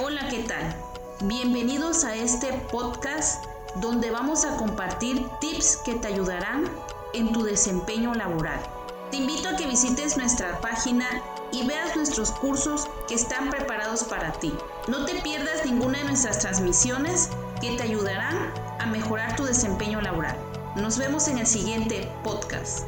Hola, ¿qué tal? Bienvenidos a este podcast donde vamos a compartir tips que te ayudarán en tu desempeño laboral. Te invito a que visites nuestra página y veas nuestros cursos que están preparados para ti. No te pierdas ninguna de nuestras transmisiones que te ayudarán a mejorar tu desempeño laboral. Nos vemos en el siguiente podcast.